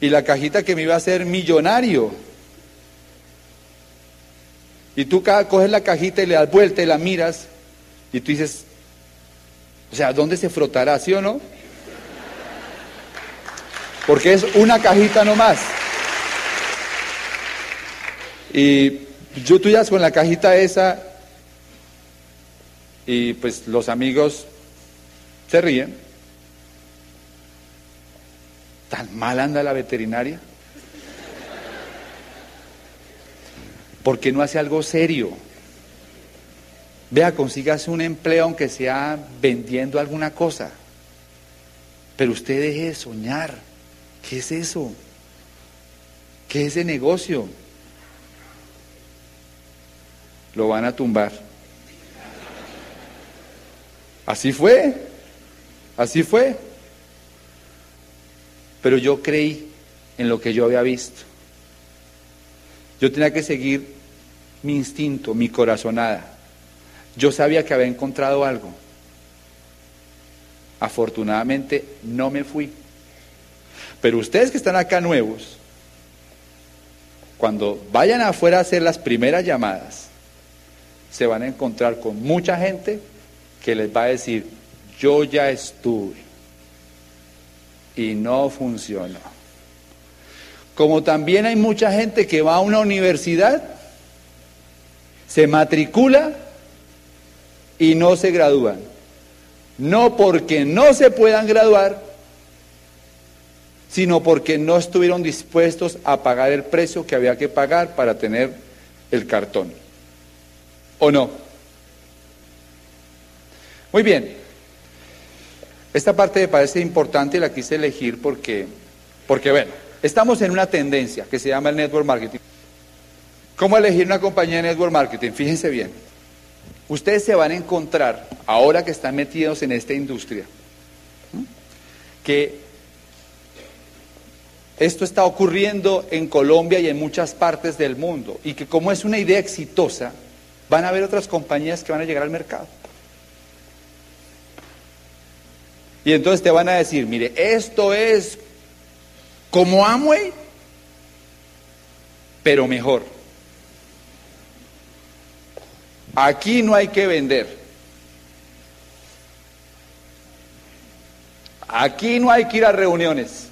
y la cajita que me iba a hacer millonario. Y tú coges la cajita y le das vuelta y la miras y tú dices, O sea, ¿dónde se frotará, sí o no? Porque es una cajita nomás. Y yo tú ya con la cajita esa y pues los amigos se ríen. ¿Tan mal anda la veterinaria? ¿Por qué no hace algo serio? Vea, consígase un empleo aunque sea vendiendo alguna cosa. Pero usted deje de soñar. ¿Qué es eso? ¿Qué es ese negocio? Lo van a tumbar. Así fue. Así fue. Pero yo creí en lo que yo había visto. Yo tenía que seguir mi instinto, mi corazonada. Yo sabía que había encontrado algo. Afortunadamente no me fui. Pero ustedes que están acá nuevos, cuando vayan afuera a hacer las primeras llamadas, se van a encontrar con mucha gente que les va a decir, yo ya estuve y no funcionó. Como también hay mucha gente que va a una universidad, se matricula y no se gradúan. No porque no se puedan graduar, sino porque no estuvieron dispuestos a pagar el precio que había que pagar para tener el cartón. ¿O no? Muy bien. Esta parte me parece importante y la quise elegir porque, porque bueno, estamos en una tendencia que se llama el network marketing. ¿Cómo elegir una compañía de network marketing? Fíjense bien. Ustedes se van a encontrar, ahora que están metidos en esta industria, que esto está ocurriendo en Colombia y en muchas partes del mundo y que como es una idea exitosa, van a haber otras compañías que van a llegar al mercado. Y entonces te van a decir, mire, esto es como Amway, pero mejor. Aquí no hay que vender. Aquí no hay que ir a reuniones.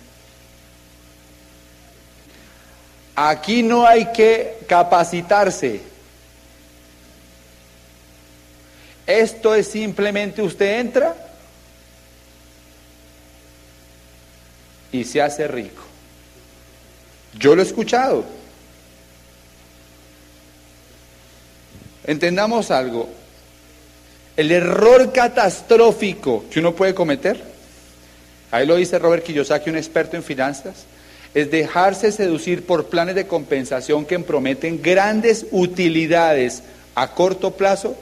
Aquí no hay que capacitarse. Esto es simplemente usted entra y se hace rico. Yo lo he escuchado. Entendamos algo. El error catastrófico que uno puede cometer, ahí lo dice Robert Kiyosaki, un experto en finanzas, es dejarse seducir por planes de compensación que prometen grandes utilidades a corto plazo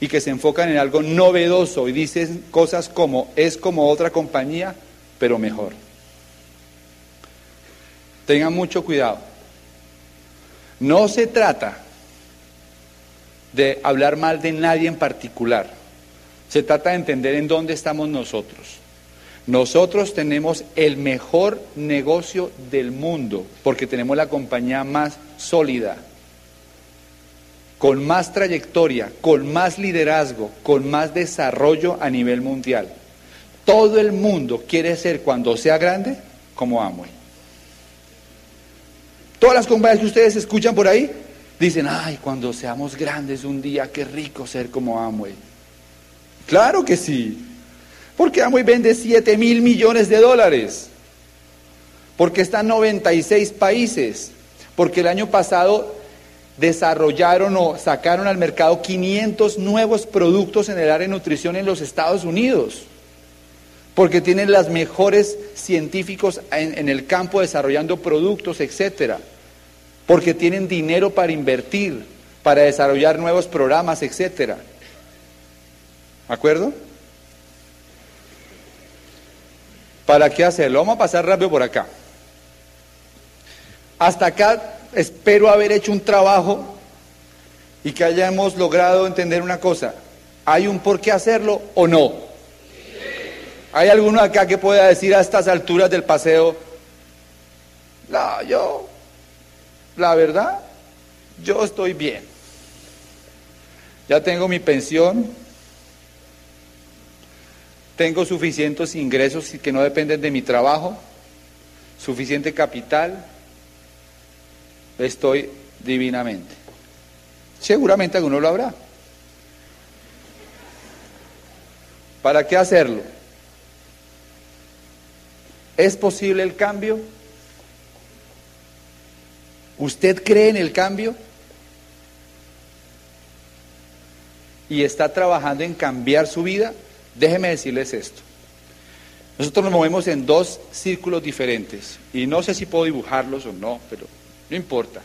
y que se enfocan en algo novedoso y dicen cosas como es como otra compañía, pero mejor. Tengan mucho cuidado. No se trata de hablar mal de nadie en particular. Se trata de entender en dónde estamos nosotros. Nosotros tenemos el mejor negocio del mundo porque tenemos la compañía más sólida, con más trayectoria, con más liderazgo, con más desarrollo a nivel mundial. Todo el mundo quiere ser cuando sea grande como Amway. Todas las compañías que ustedes escuchan por ahí dicen, ay, cuando seamos grandes un día, qué rico ser como Amway. Claro que sí. Porque Amway vende 7 mil millones de dólares. Porque está en 96 países. Porque el año pasado desarrollaron o sacaron al mercado 500 nuevos productos en el área de nutrición en los Estados Unidos. Porque tienen los mejores científicos en, en el campo desarrollando productos, etcétera. Porque tienen dinero para invertir, para desarrollar nuevos programas, etcétera. ¿De acuerdo? ¿Para qué hacerlo? Vamos a pasar rápido por acá. Hasta acá espero haber hecho un trabajo y que hayamos logrado entender una cosa. ¿Hay un por qué hacerlo o no? ¿Hay alguno acá que pueda decir a estas alturas del paseo, no, yo, la verdad, yo estoy bien. Ya tengo mi pensión, tengo suficientes ingresos que no dependen de mi trabajo, suficiente capital, estoy divinamente. Seguramente alguno lo habrá. ¿Para qué hacerlo? ¿Es posible el cambio? ¿Usted cree en el cambio? ¿Y está trabajando en cambiar su vida? Déjeme decirles esto. Nosotros nos movemos en dos círculos diferentes y no sé si puedo dibujarlos o no, pero no importa.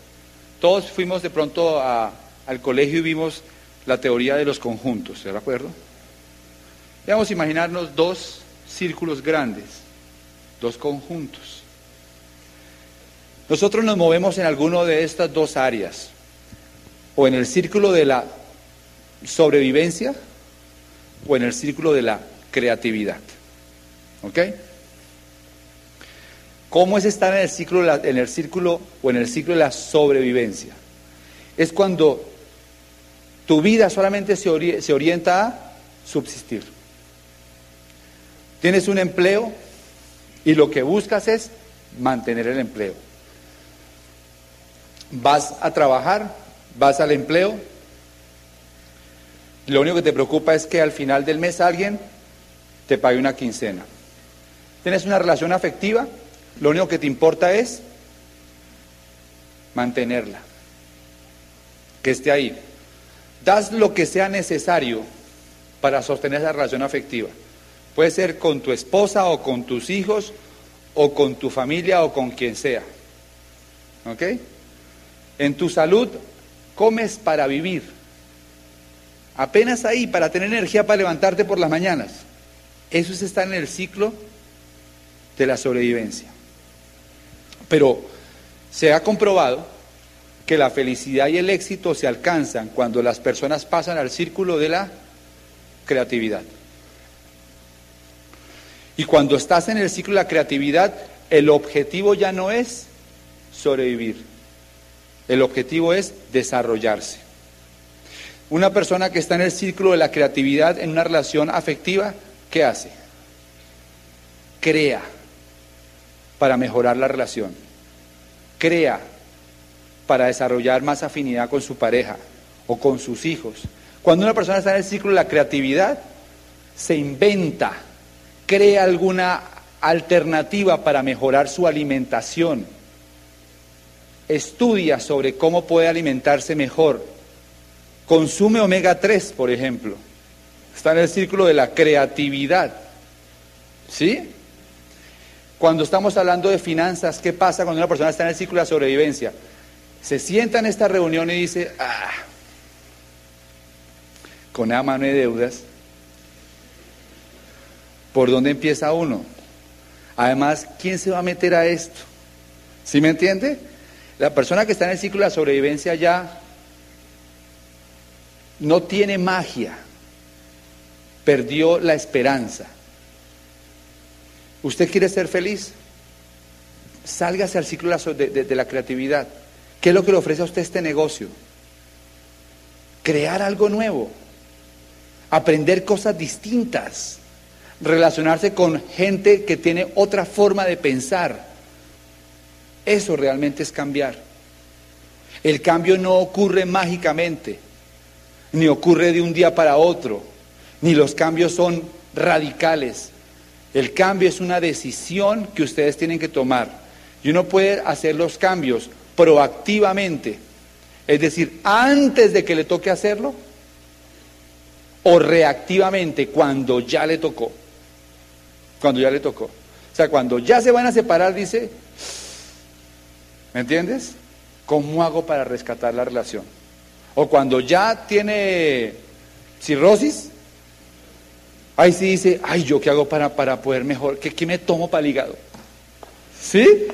Todos fuimos de pronto al colegio y vimos la teoría de los conjuntos, ¿de acuerdo? Vamos a imaginarnos dos círculos grandes, dos conjuntos. Nosotros nos movemos en alguno de estas dos áreas, o en el círculo de la sobrevivencia o en el círculo de la creatividad. ¿Ok? ¿Cómo es estar en el, círculo, en el círculo o en el ciclo de la sobrevivencia? Es cuando tu vida solamente se, se orienta a subsistir. Tienes un empleo y lo que buscas es mantener el empleo. Vas a trabajar, vas al empleo, lo único que te preocupa es que al final del mes alguien te pague una quincena. Tienes una relación afectiva, lo único que te importa es mantenerla, que esté ahí. Das lo que sea necesario para sostener esa relación afectiva. Puede ser con tu esposa o con tus hijos o con tu familia o con quien sea. ¿Ok? En tu salud comes para vivir apenas ahí para tener energía para levantarte por las mañanas. Eso es estar en el ciclo de la sobrevivencia. Pero se ha comprobado que la felicidad y el éxito se alcanzan cuando las personas pasan al círculo de la creatividad. Y cuando estás en el ciclo de la creatividad, el objetivo ya no es sobrevivir, el objetivo es desarrollarse. Una persona que está en el círculo de la creatividad en una relación afectiva, ¿qué hace? Crea para mejorar la relación. Crea para desarrollar más afinidad con su pareja o con sus hijos. Cuando una persona está en el círculo de la creatividad, se inventa, crea alguna alternativa para mejorar su alimentación, estudia sobre cómo puede alimentarse mejor, Consume omega 3, por ejemplo. Está en el círculo de la creatividad. ¿Sí? Cuando estamos hablando de finanzas, ¿qué pasa cuando una persona está en el círculo de la sobrevivencia? Se sienta en esta reunión y dice, ah, con la mano de deudas, ¿por dónde empieza uno? Además, ¿quién se va a meter a esto? ¿Sí me entiende? La persona que está en el ciclo de la sobrevivencia ya no tiene magia, perdió la esperanza. ¿Usted quiere ser feliz? Sálgase al ciclo de, la creatividad. ¿Qué es lo que le ofrece a usted este negocio? Crear algo nuevo, aprender cosas distintas, relacionarse con gente que tiene otra forma de pensar. Eso realmente es cambiar. El cambio no ocurre mágicamente ni ocurre de un día para otro, ni los cambios son radicales. El cambio es una decisión que ustedes tienen que tomar. Y uno puede hacer los cambios proactivamente, es decir, antes de que le toque hacerlo, o reactivamente cuando ya le tocó. Cuando ya le tocó. O sea, cuando ya se van a separar, dice, ¿me entiendes? ¿Cómo hago para rescatar la relación? O cuando ya tiene cirrosis, ahí sí dice, ay, ¿yo qué hago para, para poder mejor? ¿Qué, ¿Qué me tomo para el hígado? ¿Sí?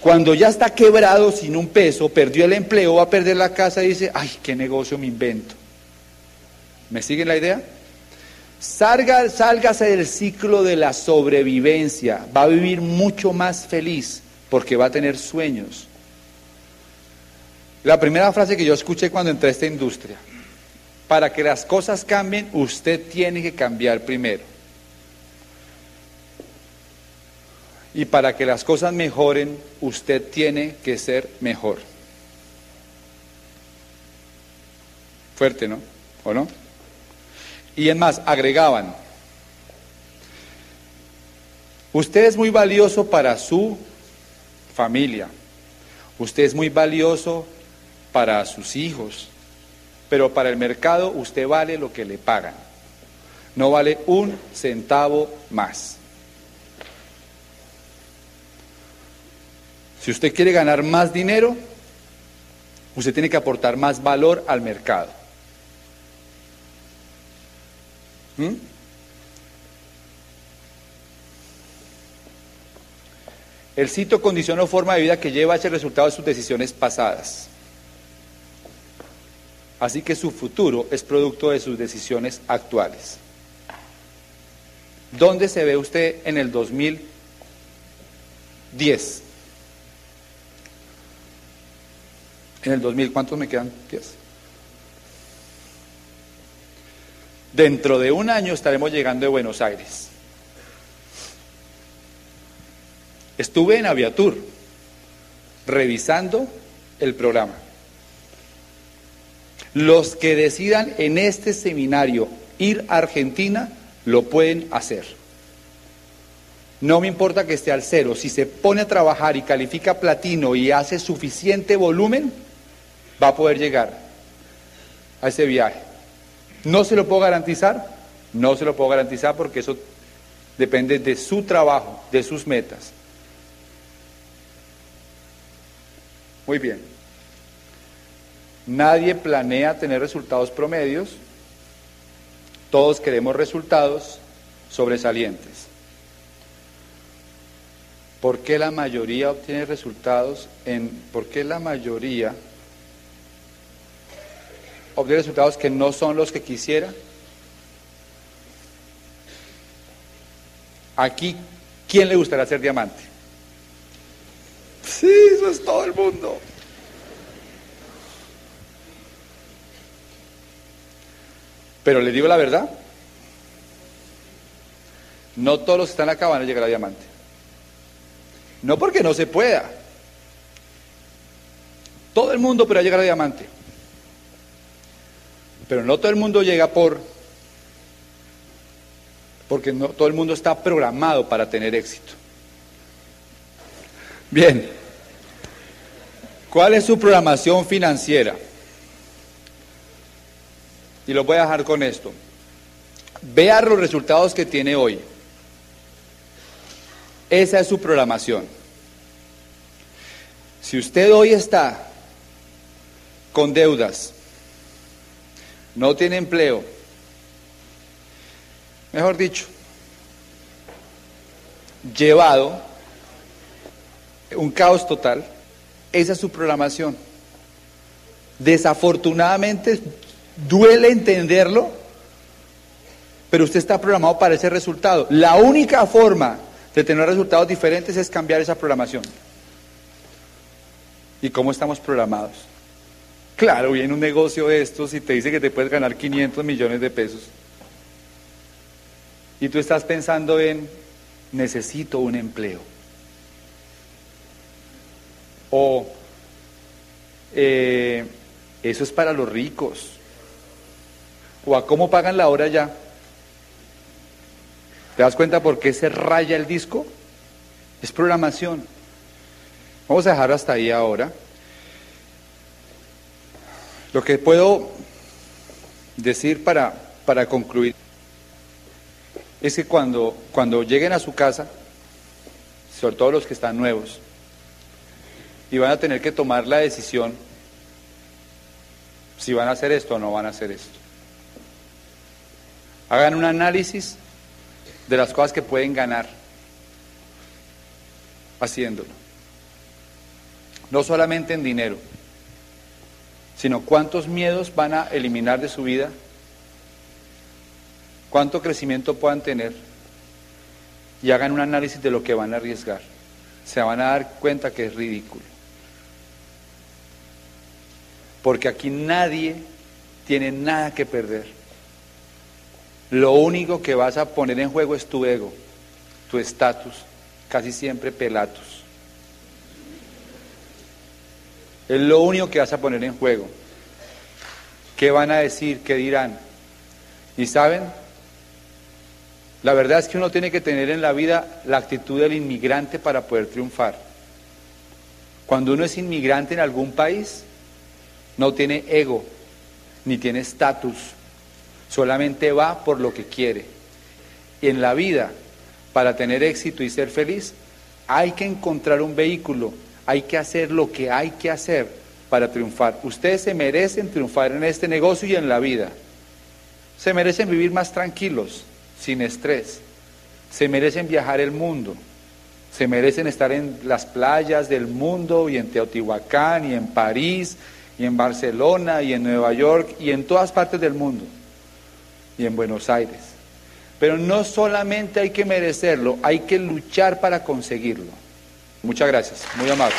Cuando ya está quebrado sin un peso, perdió el empleo, va a perder la casa y dice, ay, ¿qué negocio me invento? ¿Me siguen la idea? Salga, sálgase del ciclo de la sobrevivencia, va a vivir mucho más feliz porque va a tener sueños. La primera frase que yo escuché cuando entré a esta industria, Para que las cosas cambien, usted tiene que cambiar primero. Y para que las cosas mejoren, usted tiene que ser mejor. Fuerte, ¿no? ¿O no? Y es más, agregaban, usted es muy valioso para su familia, usted es muy valioso para sus hijos, pero para el mercado usted vale lo que le pagan, no vale un centavo más. Si usted quiere ganar más dinero, usted tiene que aportar más valor al mercado. ¿Mm? El sitio condiciona o forma de vida que lleva a ese resultado de sus decisiones pasadas. Así que su futuro es producto de sus decisiones actuales. ¿Dónde se ve usted en el 2010? En el 2000, ¿cuántos me quedan? 10. Dentro de un año estaremos llegando de Buenos Aires. Estuve en Aviatur revisando el programa. Los que decidan en este seminario ir a Argentina lo pueden hacer. No me importa que esté al cero, si se pone a trabajar y califica platino y hace suficiente volumen, va a poder llegar a ese viaje. ¿No se lo puedo garantizar? No se lo puedo garantizar porque eso depende de su trabajo, de sus metas. Muy bien. Nadie planea tener resultados promedios. Todos queremos resultados sobresalientes. ¿Por qué la mayoría obtiene resultados en por qué la mayoría obtener resultados que no son los que quisiera? Aquí, ¿quién le gustaría ser diamante? Sí, eso es todo el mundo. Pero le digo la verdad, no todos los que están acá van a llegar a diamante. No porque no se pueda. Todo el mundo podrá llegar a diamante. Pero no todo el mundo llega por porque no todo el mundo está programado para tener éxito. Bien. ¿Cuál es su programación financiera? Y lo voy a dejar con esto. Vea los resultados que tiene hoy. Esa es su programación. Si usted hoy está con deudas, no tiene empleo, mejor dicho, llevado un caos total, esa es su programación. Desafortunadamente, duele entenderlo, pero usted está programado para ese resultado. La única forma de tener resultados diferentes es cambiar esa programación. ¿Y cómo estamos programados? Claro, viene un negocio de estos y te dice que te puedes ganar 500 millones de pesos. Y tú estás pensando en, necesito un empleo. O, eh, eso es para los ricos. O a cómo pagan la hora ya. ¿Te das cuenta por qué se raya el disco? Es programación. Vamos a dejar hasta ahí ahora. Lo que puedo decir para, para concluir es que cuando, cuando lleguen a su casa, sobre todo los que están nuevos, y van a tener que tomar la decisión si van a hacer esto o no van a hacer esto. Hagan un análisis de las cosas que pueden ganar haciéndolo. No solamente en dinero, sino cuántos miedos van a eliminar de su vida, cuánto crecimiento puedan tener y hagan un análisis de lo que van a arriesgar. Se van a dar cuenta que es ridículo. Porque aquí nadie tiene nada que perder. Lo único que vas a poner en juego es tu ego, tu estatus, casi siempre pelatus. Es lo único que vas a poner en juego. ¿Qué van a decir? ¿Qué dirán? Y saben, la verdad es que uno tiene que tener en la vida la actitud del inmigrante para poder triunfar. Cuando uno es inmigrante en algún país, no tiene ego, ni tiene estatus, solamente va por lo que quiere. En la vida, para tener éxito y ser feliz, hay que encontrar un vehículo, hay que hacer lo que hay que hacer para triunfar. Ustedes se merecen triunfar en este negocio y en la vida. Se merecen vivir más tranquilos, sin estrés. Se merecen viajar el mundo. Se merecen estar en las playas del mundo y en Teotihuacán y en París y en Barcelona y en Nueva York y en todas partes del mundo y en Buenos Aires. Pero no solamente hay que merecerlo, hay que luchar para conseguirlo. Muchas gracias, muy amable.